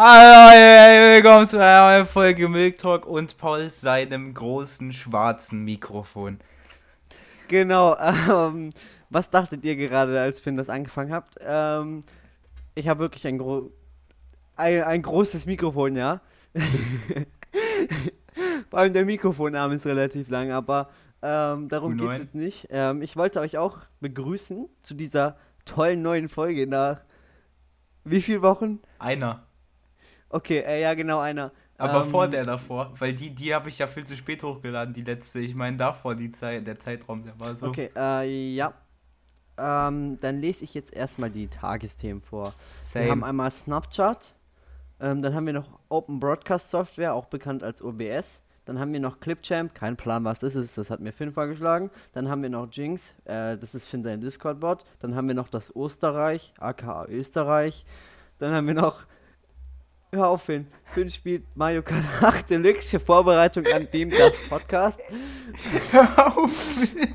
Hallo, willkommen zu einer neuen Folge Milk Talk und Paul seinem großen schwarzen Mikrofon. Genau, ähm, was dachtet ihr gerade, als Finn das angefangen habt? Ähm, ich habe wirklich ein, gro ein, ein großes Mikrofon, ja. Vor allem der Mikrofonarm ist relativ lang, aber ähm, darum geht es jetzt nicht. Ähm, ich wollte euch auch begrüßen zu dieser tollen neuen Folge nach wie vielen Wochen? Einer. Okay, äh, ja, genau, einer. Aber ähm, vor der davor, weil die, die habe ich ja viel zu spät hochgeladen, die letzte. Ich meine, davor, die Zeit, der Zeitraum, der war so. Okay, äh, ja. Ähm, dann lese ich jetzt erstmal die Tagesthemen vor. Same. Wir haben einmal Snapchat, ähm, dann haben wir noch Open Broadcast Software, auch bekannt als OBS. Dann haben wir noch Clipchamp, kein Plan, was das ist, das hat mir Finn vorgeschlagen. Dann haben wir noch Jinx, äh, das ist Finn sein Discord-Bot. Dann haben wir noch das Osterreich, aka Österreich. Dann haben wir noch Hör auf, Finn. Finn spielt Mario Kart 8 Deluxe für Vorbereitung an dem das Podcast. Hör auf, Finn.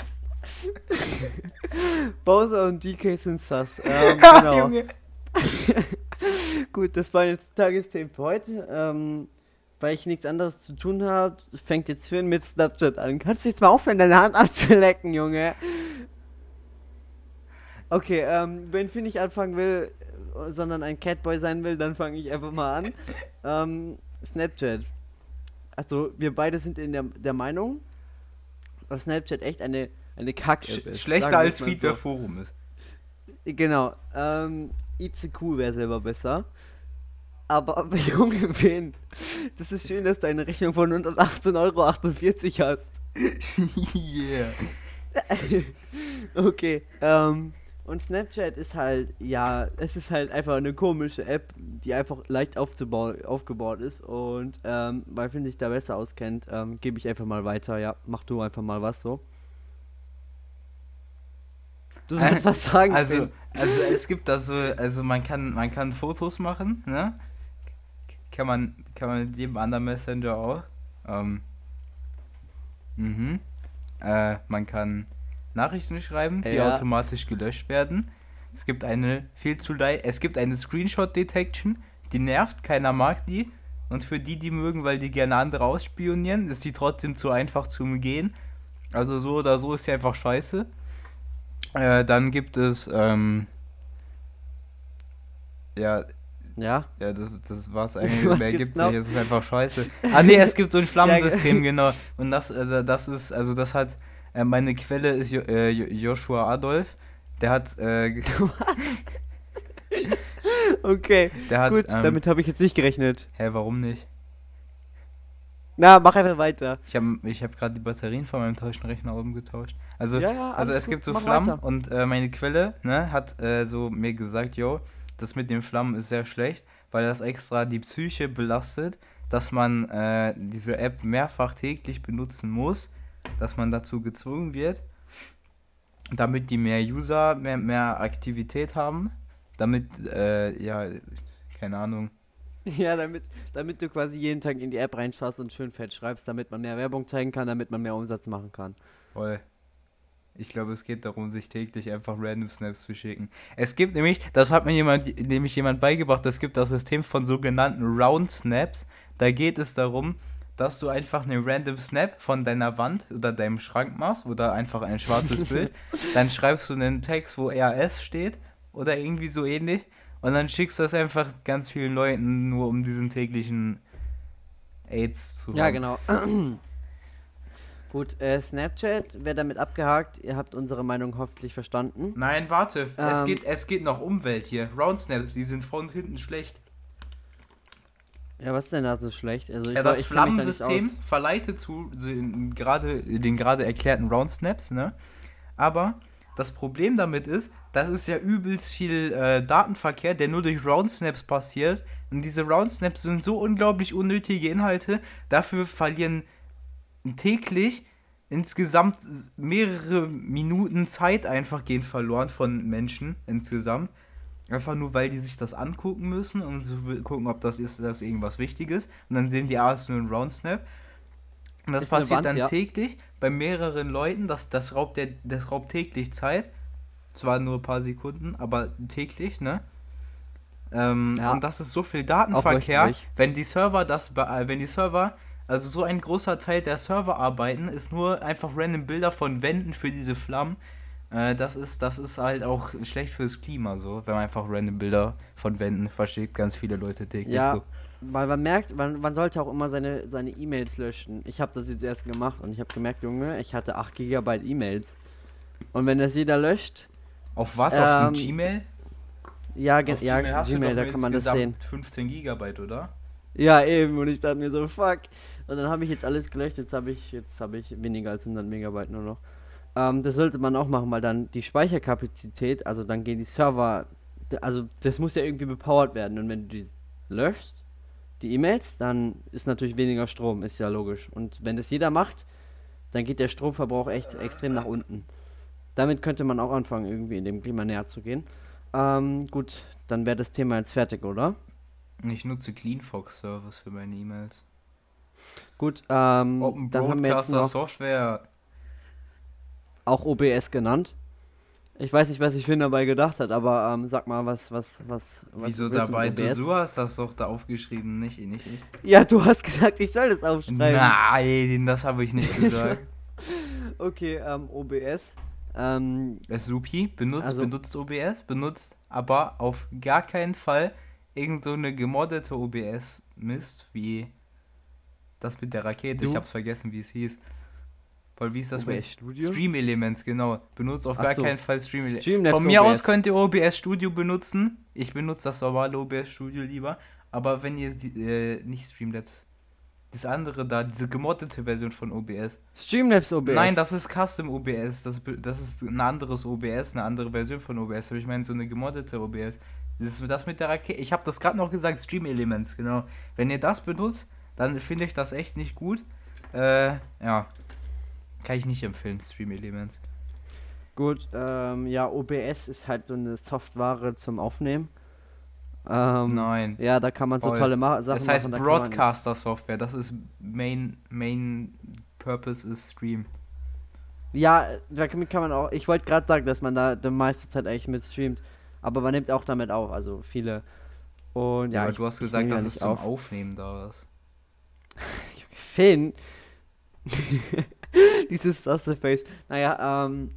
Bowser und DK sind sass. Ähm, genau. Gut, das waren jetzt Tagesthemen für heute. Ähm, weil ich nichts anderes zu tun habe, fängt jetzt Finn mit Snapchat an. Kannst du jetzt mal aufhören, deine Hand abzulecken, Junge? Okay, ähm, wenn Finn nicht anfangen will, sondern ein Catboy sein will, dann fange ich einfach mal an. ähm, Snapchat. Also, wir beide sind in der, der Meinung, dass Snapchat echt eine, eine Kack-App ist. Schlechter als Feedback so. Forum ist. Genau. Ähm, ICQ wäre selber besser. Aber, aber Junge, wen? Das ist schön, dass du eine Rechnung von 118,48 Euro hast. yeah. okay, ähm, und Snapchat ist halt, ja, es ist halt einfach eine komische App, die einfach leicht aufzubauen, aufgebaut ist. Und ähm, weil Finn sich da besser auskennt, ähm, gebe ich einfach mal weiter. Ja, mach du einfach mal was so. Du sollst äh, was sagen. Also, also es gibt da so, also man kann, man kann Fotos machen, ne? Kann man, kann man mit jedem anderen Messenger auch. Ähm, mhm. Äh, man kann Nachrichten schreiben, die ja. automatisch gelöscht werden. Es gibt eine viel zu es gibt eine Screenshot Detection, die nervt, keiner mag die. Und für die, die mögen, weil die gerne andere ausspionieren, ist die trotzdem zu einfach zu umgehen. Also so oder so ist sie einfach scheiße. Äh, dann gibt es, ähm, ja, ja. Ja, das, das war's eigentlich. Mehr gibt's nicht, es ist einfach scheiße. Ah nee, es gibt so ein Flammensystem, genau. Und das, also das ist, also das hat, äh, meine Quelle ist jo äh, Joshua Adolf. Der hat. Äh, okay. Der hat, Gut, ähm, damit habe ich jetzt nicht gerechnet. Hä, warum nicht? Na, mach einfach weiter. Ich habe ich hab gerade die Batterien von meinem Taschenrechner umgetauscht. Also, ja, ja, also es gut, gibt so Flammen weiter. und äh, meine Quelle ne, hat äh, so mir gesagt, yo, das mit den Flammen ist sehr schlecht, weil das extra die Psyche belastet, dass man äh, diese App mehrfach täglich benutzen muss dass man dazu gezwungen wird, damit die mehr User, mehr, mehr Aktivität haben, damit, äh, ja, keine Ahnung. Ja, damit, damit du quasi jeden Tag in die App reinschaust und schön fett schreibst, damit man mehr Werbung zeigen kann, damit man mehr Umsatz machen kann. Voll. Ich glaube, es geht darum, sich täglich einfach random Snaps zu schicken. Es gibt nämlich, das hat mir jemand, nämlich jemand beigebracht, es gibt das System von sogenannten Round Snaps. Da geht es darum, dass du einfach einen random Snap von deiner Wand oder deinem Schrank machst oder einfach ein schwarzes Bild. Dann schreibst du einen Text, wo RS steht oder irgendwie so ähnlich. Und dann schickst du das einfach ganz vielen Leuten, nur um diesen täglichen AIDS zu Ja, haben. genau. Gut, äh, Snapchat wäre damit abgehakt. Ihr habt unsere Meinung hoffentlich verstanden. Nein, warte. Ähm, es, geht, es geht noch Umwelt hier. Round Snaps, die sind von hinten schlecht. Ja, was ist denn da so schlecht? Also ja, das Flammensystem da verleitet zu gerade den gerade erklärten Round Snaps, ne? Aber das Problem damit ist, das ist ja übelst viel äh, Datenverkehr, der nur durch Round Snaps passiert. Und diese Round Snaps sind so unglaublich unnötige Inhalte. Dafür verlieren täglich insgesamt mehrere Minuten Zeit einfach gehen verloren von Menschen insgesamt. Einfach nur, weil die sich das angucken müssen und gucken, ob das ist, das irgendwas Wichtiges. Und dann sehen die, ah, es ist nur ein Round Snap. Und das ist passiert Wand, dann ja. täglich bei mehreren Leuten. Das, das, raubt der, das raubt täglich Zeit. Zwar nur ein paar Sekunden, aber täglich, ne? Ähm, ja. Und das ist so viel Datenverkehr, wenn die Server das, äh, wenn die Server, also so ein großer Teil der Server arbeiten, ist nur einfach random Bilder von Wänden für diese Flammen. Äh, das ist, das ist halt auch schlecht fürs Klima, so, wenn man einfach random Bilder von Wänden verschickt, ganz viele Leute täglich. Ja, weil man merkt, man, man sollte auch immer seine seine E-Mails löschen. Ich habe das jetzt erst gemacht und ich habe gemerkt, Junge, ich hatte 8 GB E-Mails. Und wenn das jeder löscht. Auf was? Ähm, auf die Gmail? Ja, Auf ja Gmail, Gmail da kann man das sehen. 15 GB, oder? Ja, eben. Und ich dachte mir so, fuck. Und dann habe ich jetzt alles gelöscht. Jetzt habe ich, jetzt ich weniger als 100 Megabyte nur noch. Ähm, das sollte man auch machen, weil dann die Speicherkapazität, also dann gehen die Server, also das muss ja irgendwie bepowert werden. Und wenn du die löschst, die E-Mails, dann ist natürlich weniger Strom, ist ja logisch. Und wenn das jeder macht, dann geht der Stromverbrauch echt extrem nach unten. Damit könnte man auch anfangen, irgendwie in dem Klima näher zu gehen. Ähm, gut, dann wäre das Thema jetzt fertig, oder? Ich nutze CleanFox Service für meine E-Mails. Gut, ähm, Open dann haben wir jetzt noch Software. Auch OBS genannt. Ich weiß nicht, was ich Finn dabei gedacht hat, aber ähm, sag mal, was, was, was. Wieso dabei? Du, du, hast das doch da aufgeschrieben, nicht, nicht ich. Ja, du hast gesagt, ich soll das aufschreiben. Nein, das habe ich nicht gesagt. okay, ähm, OBS. Ähm, Supi benutzt, also, benutzt OBS, benutzt aber auf gar keinen Fall irgend so eine gemoddete OBS-Mist wie das mit der Rakete. Du? Ich hab's vergessen, wie es hieß. Weil wie ist das OBS Studio? Stream Elements, genau. Benutzt auf Ach gar so. keinen Fall Stream Elements. Von mir OBS. aus könnt ihr OBS Studio benutzen. Ich benutze das normale OBS Studio lieber. Aber wenn ihr äh, nicht Streamlabs das andere da, diese gemoddete Version von OBS. Streamlabs OBS? Nein, das ist Custom OBS. Das, das ist ein anderes OBS, eine andere Version von OBS. Aber ich meine, so eine gemoddete OBS. Das ist das mit der Rakete. Ich habe das gerade noch gesagt, Stream Elements, genau. Wenn ihr das benutzt, dann finde ich das echt nicht gut. Äh, ja. Kann ich nicht empfehlen, Stream Elements. Gut, ähm, ja, OBS ist halt so eine Software zum Aufnehmen. Ähm, Nein. Ja, da kann man so Voll. tolle Ma Sachen Das heißt machen, Broadcaster-Software. Das ist Main, Main Purpose ist Stream. Ja, damit kann man auch. Ich wollte gerade sagen, dass man da die meiste Zeit eigentlich mit streamt. Aber man nimmt auch damit auf, also viele. Und ja, ja aber du hast gesagt, dass es zum auf. Aufnehmen da ist. Finn. Dieses Sasse-Face. Naja, ähm,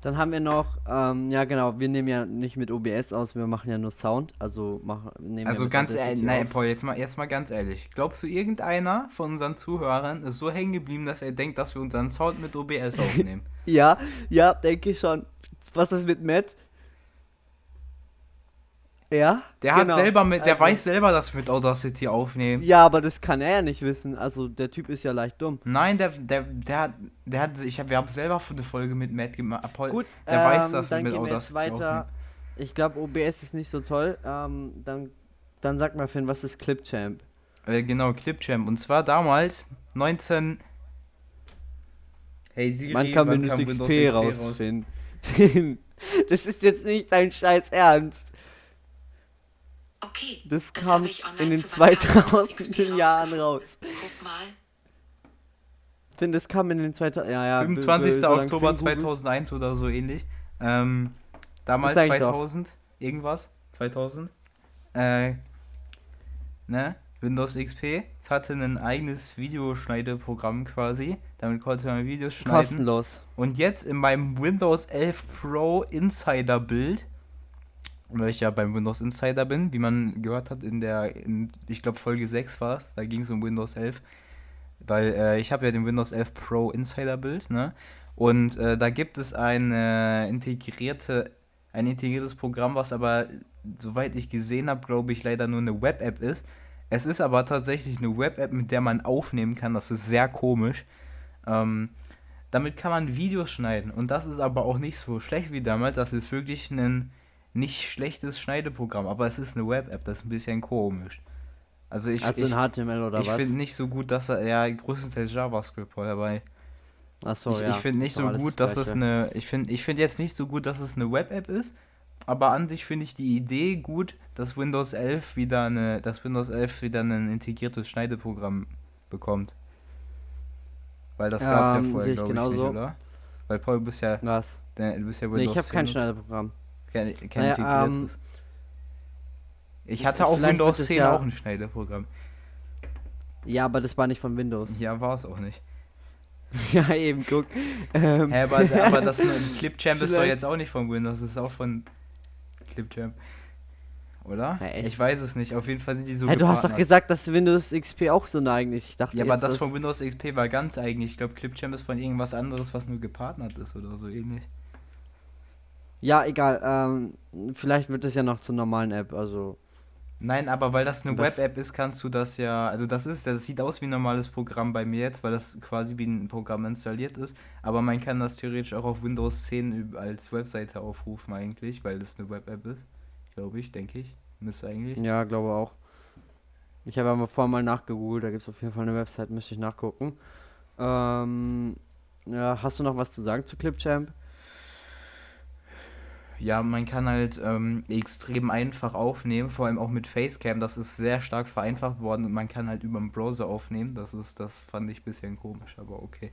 dann haben wir noch, ähm, ja genau, wir nehmen ja nicht mit OBS aus, wir machen ja nur Sound, also machen nehmen Also ja ganz ehrlich, nein, Paul, jetzt mal, jetzt mal ganz ehrlich. Glaubst du, irgendeiner von unseren Zuhörern ist so hängen geblieben, dass er denkt, dass wir unseren Sound mit OBS aufnehmen? ja, ja, denke ich schon. Was ist mit Matt? Ja. Der genau. hat selber mit, der also, weiß selber, dass wir mit Audacity aufnehmen. Ja, aber das kann er ja nicht wissen. Also der Typ ist ja leicht dumm. Nein, der, der, der hat, der hat, ich hab, wir haben selber eine Folge mit Matt gemacht. Gut, der ähm, weiß, dass wir mit Audacity wir weiter. Aufnehmen. Ich glaube, OBS ist nicht so toll. Ähm, dann, dann sag mal, Finn, was ist Clipchamp? Äh, genau, Clipchamp. Und zwar damals 19. Hey Siri, wann kam Windows, Windows XP, XP raus? raus? das ist jetzt nicht dein Scheiß Ernst. Okay. Das, das kam in den 2000 Jahren raus. Guck mal. Ich finde, das kam in den 2000 ja, ja, 25. So Oktober 2001 oder so ähnlich. Ähm, damals 2000, doch. irgendwas. 2000. Äh, ne? Windows XP. Es hatte ein eigenes Videoschneideprogramm quasi. Damit konnte man Videos schneiden. Kostenlos. Und jetzt in meinem Windows 11 Pro Insider Bild weil ich ja beim Windows Insider bin, wie man gehört hat in der, in, ich glaube Folge 6 war es, da ging es um Windows 11, weil äh, ich habe ja den Windows 11 Pro Insider Bild, ne? Und äh, da gibt es eine integrierte, ein integriertes Programm, was aber, soweit ich gesehen habe, glaube ich, leider nur eine Web-App ist. Es ist aber tatsächlich eine Web-App, mit der man aufnehmen kann. Das ist sehr komisch. Ähm, damit kann man Videos schneiden. Und das ist aber auch nicht so schlecht wie damals. Das ist wirklich ein nicht schlechtes Schneideprogramm, aber es ist eine Web-App, das ist ein bisschen komisch. Also ich, also ich, HTML oder ich was? Ich finde nicht so gut, dass er ja größtenteils JavaScript dabei. Achso, ich, ja. Ich finde nicht so gut, dass es eine. Ich finde ich find jetzt nicht so gut, dass es eine Web-App ist. Aber an sich finde ich die Idee gut, dass Windows 11 wieder eine, dass Windows 11 wieder ein integriertes Schneideprogramm bekommt. Weil das gab es ja vorher, glaube ich, nicht, oder? Weil Paul, du bist ja. Was? Der, du bist ja Windows nee, ich habe kein Schneideprogramm kein, kein naja, ähm, Ich hatte auch Windows 10 ja auch ein Schneiderprogramm. Ja, aber das war nicht von Windows. Ja, war es auch nicht. ja, eben, guck. Ähm. Hä, aber, aber das Clipchamp ist doch jetzt auch nicht von Windows, das ist auch von Clipchamp. Oder? Ja, ich weiß es nicht. Auf jeden Fall sind die so. Hey, du hast doch gesagt, dass Windows XP auch so eine eigentlich. Ich dachte ja, aber das von Windows XP war ganz eigentlich. Ich glaube, Clipchamp ist von irgendwas anderes, was nur gepartnert ist oder so ähnlich. Ja, egal. Ähm, vielleicht wird es ja noch zur normalen App. Also. Nein, aber weil das eine Web-App ist, kannst du das ja, also das ist, das sieht aus wie ein normales Programm bei mir jetzt, weil das quasi wie ein Programm installiert ist, aber man kann das theoretisch auch auf Windows 10 als Webseite aufrufen eigentlich, weil das eine Web-App ist, glaube ich, denke ich, müsste eigentlich. Ja, glaube auch. Ich habe aber vorher mal nachgegoogelt, da gibt es auf jeden Fall eine Website, müsste ich nachgucken. Ähm, ja, hast du noch was zu sagen zu Clipchamp? Ja, man kann halt ähm, extrem einfach aufnehmen, vor allem auch mit Facecam. Das ist sehr stark vereinfacht worden und man kann halt über den Browser aufnehmen. Das ist, das fand ich ein bisschen komisch, aber okay.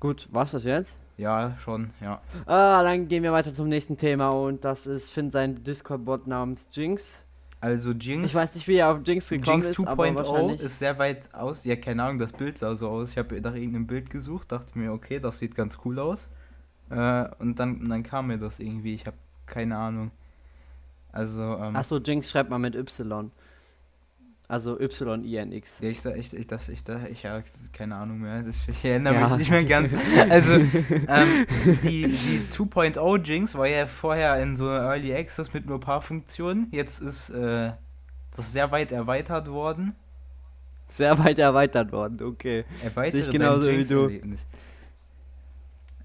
Gut, was das jetzt? Ja, schon, ja. Ah, dann gehen wir weiter zum nächsten Thema und das ist Finn sein Discord-Bot namens Jinx. Also Jinx. Ich weiß nicht, wie er auf Jinx gekommen Jinx ist. Jinx 2.0 ist sehr weit aus. Ja, keine Ahnung, das Bild sah so aus. Ich habe nach irgendeinem Bild gesucht, dachte mir, okay, das sieht ganz cool aus. Äh, und dann, dann kam mir das irgendwie. Ich habe keine Ahnung. Also. Ähm, Achso, Jinx schreibt mal mit Y. Also Y-I-N-X. Ja, ich, ich, ich, das, ich, ich, ich habe keine Ahnung mehr. Ich, ich erinnere ja. mich nicht mehr ganz. Also, ähm, die, die 2.0 Jinx war ja vorher in so Early Access mit nur ein paar Funktionen. Jetzt ist äh, das sehr weit erweitert worden. Sehr weit erweitert worden, okay. Erweitert genauso wie du.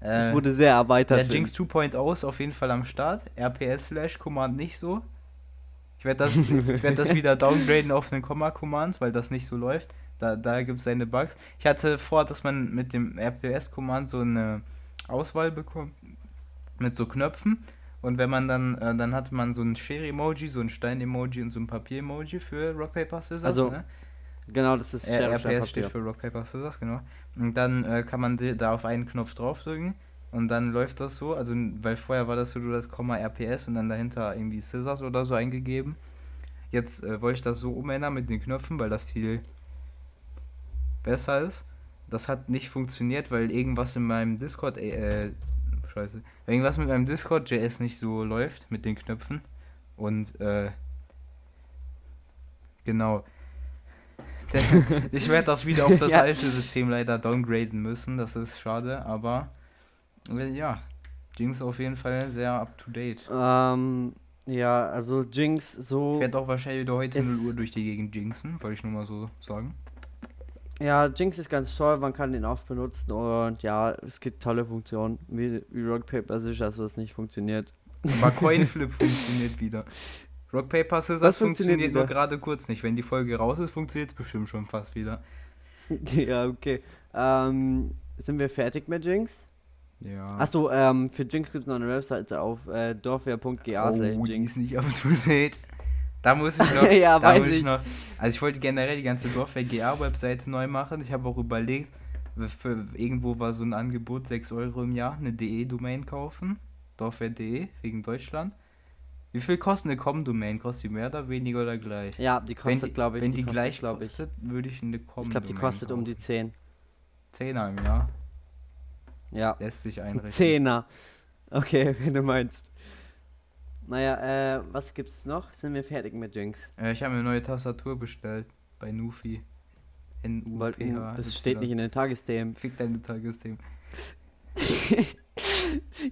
Es äh, wurde sehr erweitert. Der Jinx 2.0 ist auf jeden Fall am Start. RPS Slash Command nicht so. Ich werde das, werd das wieder downgraden auf einen Komma-Command, weil das nicht so läuft. Da, da gibt es seine Bugs. Ich hatte vor, dass man mit dem RPS-Command so eine Auswahl bekommt mit so Knöpfen. Und wenn man dann, äh, dann hat man so ein Share-Emoji, so ein Stein-Emoji und so ein Papier-Emoji für Rock, Paper, Scissors. Also, ne? Genau, das ist äh, RPS steht für Rock Paper Scissors, genau. Und dann äh, kann man da auf einen Knopf draufdrücken und dann läuft das so, also weil vorher war das so, du das Komma RPS und dann dahinter irgendwie Scissors oder so eingegeben. Jetzt äh, wollte ich das so umändern mit den Knöpfen, weil das viel besser ist. Das hat nicht funktioniert, weil irgendwas in meinem Discord, äh, scheiße, irgendwas mit meinem Discord JS nicht so läuft mit den Knöpfen. Und, äh, genau ich werde das wieder auf das ja. alte System leider downgraden müssen. Das ist schade, aber äh, ja, Jinx auf jeden Fall sehr up to date. Ähm, ja, also Jinx so. Ich werde auch wahrscheinlich wieder heute 0 Uhr durch die Gegend jinxen, wollte ich nur mal so sagen. Ja, Jinx ist ganz toll, man kann den oft benutzen und ja, es gibt tolle Funktionen, wie, wie Rock Paper Scissors, was nicht funktioniert. Aber Coinflip funktioniert wieder. Rock, Paper, Scissors funktioniert, funktioniert nur gerade kurz nicht. Wenn die Folge raus ist, funktioniert es bestimmt schon fast wieder. Ja, okay. Ähm, sind wir fertig mit Jinx? Ja. Achso, ähm, für Jinx gibt es noch eine Webseite auf äh, dorfwehr.ga. Oh, die ist nicht up to date. Da muss ich noch. ja, da weiß muss ich. noch. Also ich wollte generell die ganze Dorfwehr GA Webseite neu machen. Ich habe auch überlegt, für, irgendwo war so ein Angebot 6 Euro im Jahr eine DE-Domain kaufen. Dorfwehr.de wegen Deutschland. Wie viel kostet eine Com-Domain? Kostet die mehr oder weniger oder gleich? Ja, die kostet, glaube ich. Wenn die, die gleich kostet, würde ich eine Com-Domain Ich glaube, die kostet kaufen. um die 10. 10er im Jahr? Ja. Lässt sich einrechnen. 10er. Okay, wenn du meinst. Naja, äh, was gibt's noch? Sind wir fertig mit Jinx? Äh, ich habe eine neue Tastatur bestellt bei Nufi. N-U-P-H. Das steht nicht in den Tagesthemen. Fick deine Tagesthemen.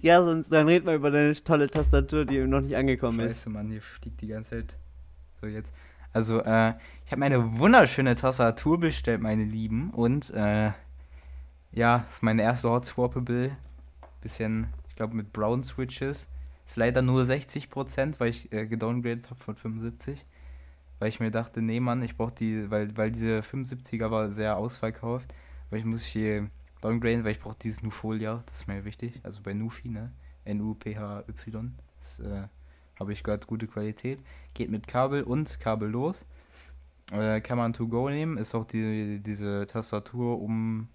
ja, sonst dann red mal über deine tolle Tastatur, die noch nicht angekommen Scheiße, ist. Scheiße, Mann, hier fliegt die ganze Zeit. So, jetzt. Also, äh, ich habe mir eine wunderschöne Tastatur bestellt, meine Lieben. Und, äh, ja, ist meine erste Hot Swappable. Bisschen, ich glaube, mit Brown Switches. Ist leider nur 60%, weil ich äh, gedowngradet habe von 75. Weil ich mir dachte, nee, Mann, ich brauche die, weil, weil diese 75er war sehr ausverkauft. Weil ich muss hier downgraden, weil ich brauche dieses Nufolia, das ist mir wichtig. Also bei Nufi, ne? N-U-P-H-Y. Das äh, habe ich gehört, gute Qualität. Geht mit Kabel und Kabel los. Äh, kann man To Go nehmen, ist auch die, diese Tastatur um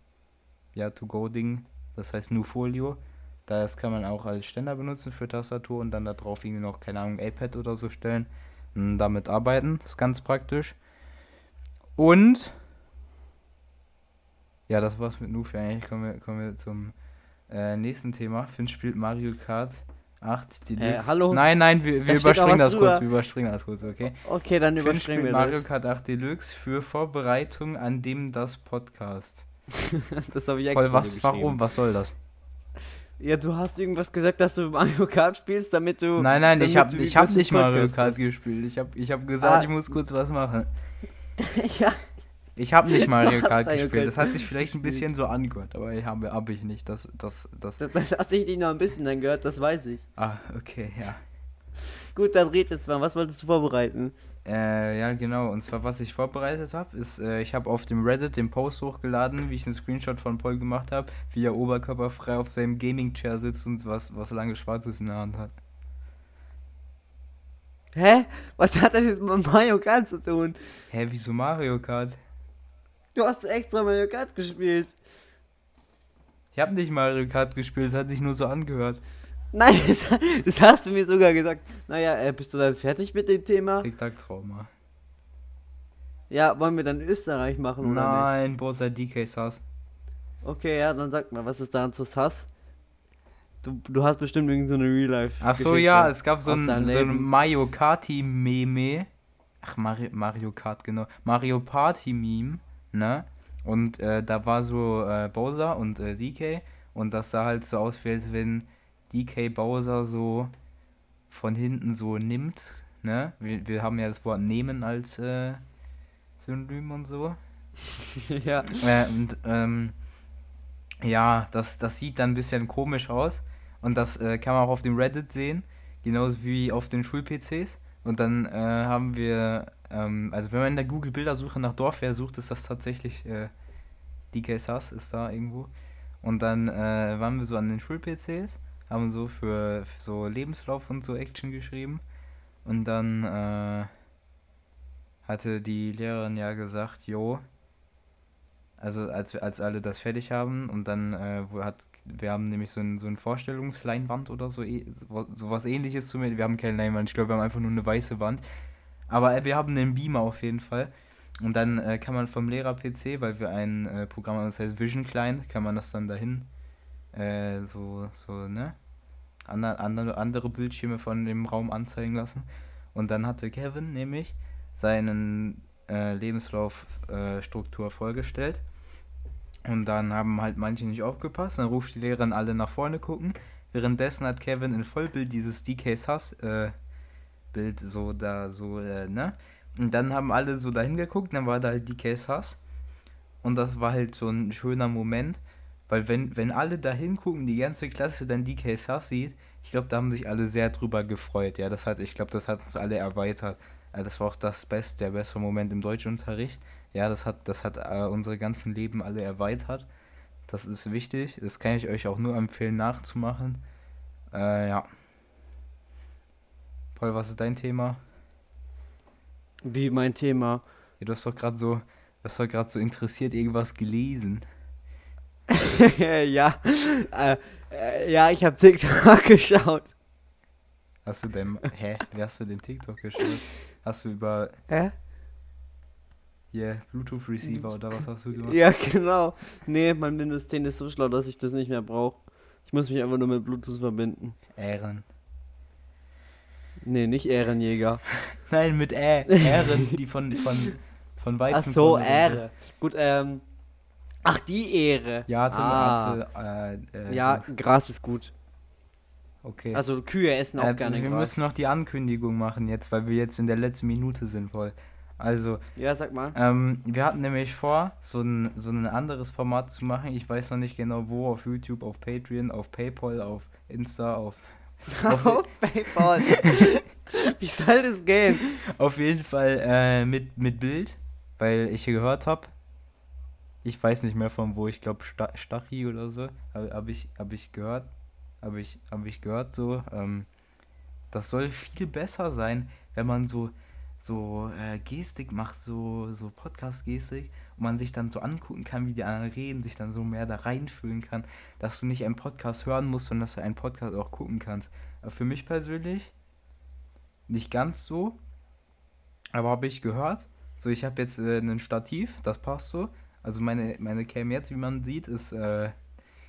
ja To Go Ding, das heißt Nufolio. Das kann man auch als Ständer benutzen für Tastatur und dann da drauf irgendwie noch, keine Ahnung, iPad oder so stellen und damit arbeiten. Das ist ganz praktisch. Und ja, das war's mit Nufi. Eigentlich kommen wir, kommen wir zum äh, nächsten Thema. Finn spielt Mario Kart 8 Deluxe. Äh, hallo? Nein, nein, wir, wir überspringen das drüber. kurz. Wir überspringen das kurz, okay? Okay, dann Finn überspringen wir Mario Kart 8 Deluxe für Vorbereitung an dem das Podcast. das habe ich extra Voll, was, Warum? Was soll das? Ja, du hast irgendwas gesagt, dass du Mario Kart spielst, damit du. Nein, nein, ich habe ich hab nicht Mario Kart gespielt. Ich habe ich hab gesagt, ah. ich muss kurz was machen. ja. Ich habe nicht Mario Kart gespielt. Das hat sich vielleicht ein bisschen so angehört, aber ich habe hab ich nicht. Das, das, das, das, das hat sich nicht noch ein bisschen angehört, das weiß ich. Ah, okay, ja. Gut, dann red jetzt mal. Was wolltest du vorbereiten? Äh, ja, genau. Und zwar, was ich vorbereitet habe, ist, äh, ich habe auf dem Reddit den Post hochgeladen, wie ich einen Screenshot von Paul gemacht habe, wie er oberkörperfrei auf seinem Gaming-Chair sitzt und was, was lange Schwarzes in der Hand hat. Hä? Was hat das jetzt mit Mario Kart zu tun? Hä, wieso Mario Kart? Du hast extra Mario Kart gespielt. Ich habe nicht Mario Kart gespielt, es hat sich nur so angehört. Nein, das, das, hast du mir sogar gesagt. Naja, äh, bist du dann fertig mit dem Thema? Tic-Tac-Trauma. Ja, wollen wir dann Österreich machen oder Nein, Bosa DK Sass. Okay, ja, dann sag mal, was ist daran zu Sass? Du, du hast bestimmt irgendeine so Real Life. Ach so, ja, es gab so ein, so ein Mario Kart Meme. Ach, Mario, Mario Kart, genau. Mario Party Meme, ne? Und äh, da war so äh, Bowser und äh, DK und das sah halt so aus, wie als wenn DK Bowser so von hinten so nimmt. Ne? Wir, wir haben ja das Wort nehmen als äh, Synonym und so. ja. Äh, und ähm, ja, das, das sieht dann ein bisschen komisch aus. Und das äh, kann man auch auf dem Reddit sehen, genauso wie auf den Schul-PCs. Und dann äh, haben wir, ähm, also wenn man in der Google-Bildersuche nach Dorfwehr sucht, ist das tatsächlich äh, DK Sass ist da irgendwo. Und dann äh, waren wir so an den Schul-PCs haben so für, für, so Lebenslauf und so Action geschrieben. Und dann äh, hatte die Lehrerin ja gesagt, jo, also als, als alle das fertig haben und dann äh, hat, wir haben nämlich so ein, so ein Vorstellungsleinwand oder so, so was ähnliches zu mir. Wir haben keine Leinwand, ich glaube, wir haben einfach nur eine weiße Wand. Aber äh, wir haben einen Beamer auf jeden Fall. Und dann äh, kann man vom Lehrer-PC, weil wir ein äh, Programm haben, das heißt Vision Client, kann man das dann dahin äh, so, so, ne? Ander, andere, andere Bildschirme von dem Raum anzeigen lassen. Und dann hatte Kevin nämlich seinen äh, Lebenslaufstruktur äh, vorgestellt. Und dann haben halt manche nicht aufgepasst. Dann ruft die Lehrerin alle nach vorne gucken. Währenddessen hat Kevin in Vollbild dieses DK Sass Bild so da so, äh, ne? Und dann haben alle so dahin geguckt, dann war da halt DK Sass. Und das war halt so ein schöner Moment, weil wenn, wenn alle da hingucken, die ganze Klasse dann DK Sass sieht, ich glaube, da haben sich alle sehr drüber gefreut. Ja, das hat, ich glaube, das hat uns alle erweitert. Das war auch das beste, der beste Moment im Deutschunterricht. Ja, das hat, das hat äh, unsere ganzen Leben alle erweitert. Das ist wichtig. Das kann ich euch auch nur empfehlen, nachzumachen. Äh, ja. Paul, was ist dein Thema? Wie mein Thema? Ja, du hast doch gerade so, du hast doch gerade so interessiert irgendwas gelesen. ja, äh, äh, ja, ich habe TikTok geschaut. Hast du denn, hä, wie hast du den TikTok geschaut? Hast du über, hä? Yeah, Bluetooth Receiver oder was hast du gemacht? Ja, genau. Nee, mein Windows 10 ist so schlau, dass ich das nicht mehr brauche. Ich muss mich einfach nur mit Bluetooth verbinden. Ehren. Nee, nicht Ehrenjäger. Nein, mit Ä. Ehren, die von, von, von Weizen Ach so, Ehre. Gut, ähm, Ach, die Ehre. Ja, zum ah. Hatte, äh, äh, ja, Gras ist gut. Okay. Also Kühe essen auch äh, gerne Wir Gras. müssen noch die Ankündigung machen jetzt, weil wir jetzt in der letzten Minute sind voll. Also. Ja, sag mal. Ähm, wir hatten nämlich vor, so ein, so ein anderes Format zu machen. Ich weiß noch nicht genau wo, auf YouTube, auf Patreon, auf PayPal, auf Insta, auf. Auf, PayPal. Wie soll das gehen? Auf jeden Fall äh, mit, mit Bild, weil ich hier gehört habe, ich weiß nicht mehr von wo, ich glaube Stachi oder so, habe hab ich, hab ich gehört, habe ich, hab ich gehört so, ähm, das soll viel besser sein, wenn man so, so äh, Gestik macht, so, so Podcast-Gestik und man sich dann so angucken kann, wie die anderen reden, sich dann so mehr da reinfühlen kann, dass du nicht einen Podcast hören musst, sondern dass du einen Podcast auch gucken kannst. Aber für mich persönlich nicht ganz so, aber habe ich gehört. So, ich habe jetzt äh, ein Stativ, das passt so. Also meine, meine Cam jetzt, wie man sieht, ist äh,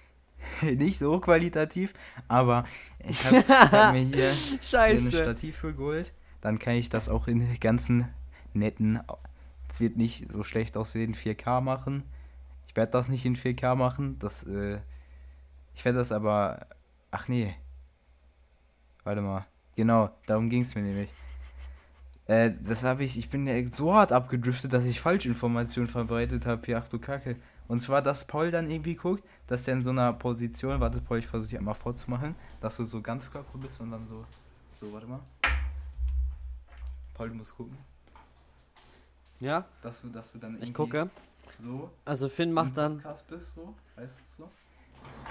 nicht so qualitativ, aber ich habe hab mir hier, hier ein Stativ für geholt. Dann kann ich das auch in ganzen netten, es wird nicht so schlecht aussehen, 4K machen. Ich werde das nicht in 4K machen, das, äh, ich werde das aber, ach nee, warte mal, genau, darum ging es mir nämlich. Äh, das habe ich, ich bin so hart abgedriftet, dass ich Falschinformationen verbreitet habe. Ach du Kacke. Und zwar, dass Paul dann irgendwie guckt, dass der in so einer Position, warte Paul, ich versuche dich einmal vorzumachen, dass du so ganz Körper bist und dann so, so, warte mal. Paul, du musst gucken. Ja? Dass du, dass du dann irgendwie Ich gucke. So. Also Finn macht dann. Bist, so, weißt du so.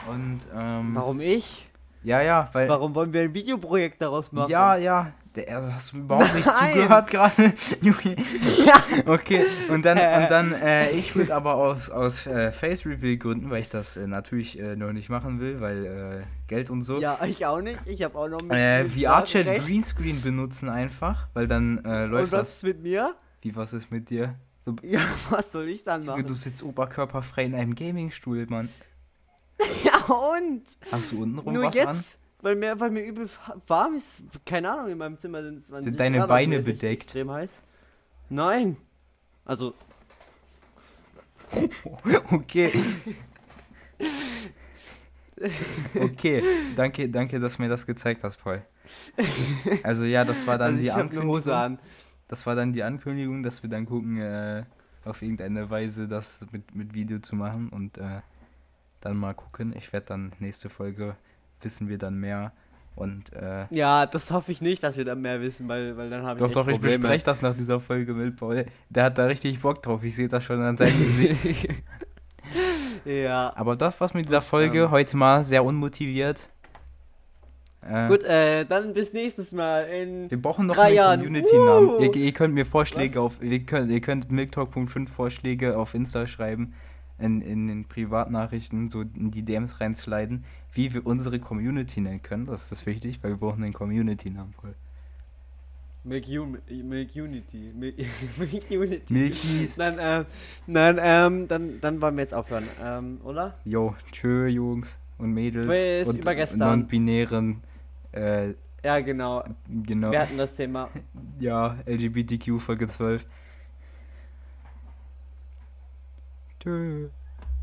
Und, ähm. Warum ich? Ja, ja, weil. Warum wollen wir ein Videoprojekt daraus machen? Ja, ja. Der, hast du überhaupt nicht zugehört gerade? ja. Okay, und dann, äh. und dann äh, ich würde aber aus, aus äh, Face Reveal Gründen, weil ich das äh, natürlich äh, noch nicht machen will, weil äh, Geld und so. Ja, ich auch nicht. Ich habe auch noch mit. Äh, VR-Chat Greenscreen benutzen einfach, weil dann äh, läuft Und was das. ist mit mir? Wie, was ist mit dir? So, ja, was soll ich dann machen? Du sitzt oberkörperfrei in einem Gamingstuhl, Mann. und? Hast du untenrum Nur was jetzt, an? Weil mir, weil mir übel warm ist. Keine Ahnung, in meinem Zimmer sind es Sind deine Grad, Beine bedeckt? Extrem heiß. Nein. Also. okay. okay, danke, danke, dass du mir das gezeigt hast, Paul. Also ja, das war dann also die Ankündigung. Das war dann die Ankündigung, dass wir dann gucken, äh, auf irgendeine Weise das mit, mit Video zu machen und äh, dann mal gucken. Ich werde dann nächste Folge wissen wir dann mehr. Und, äh, ja, das hoffe ich nicht, dass wir dann mehr wissen, weil, weil dann habe ich Doch, doch, Probleme. ich bespreche das nach dieser Folge mit Paul. Der hat da richtig Bock drauf. Ich sehe das schon an seinem Gesicht. ja. Aber das war's mit dieser Folge. Ähm, Heute mal sehr unmotiviert. Äh, Gut, äh, dann bis nächstes Mal in Wir brauchen noch einen Community-Namen. Uh, ihr, ihr, könnt mir Vorschläge was? auf, ihr könnt, ihr könnt milktalk.5 Vorschläge auf Insta schreiben in, in den Privatnachrichten so in die DMs reinsliden, wie wir unsere Community nennen können. Das ist wichtig, weil wir brauchen einen Community-Namen. Milk, Milk Unity. Milk, Milk Unity. Milkies. Nein, äh, nein ähm, dann, dann wollen wir jetzt aufhören, ähm, oder? Jo, tschö, Jungs und Mädels. Bis und übergestern. non-binären. Äh, ja, genau. genau. Wir hatten das Thema. ja, LGBTQ Folge 12. Tschö.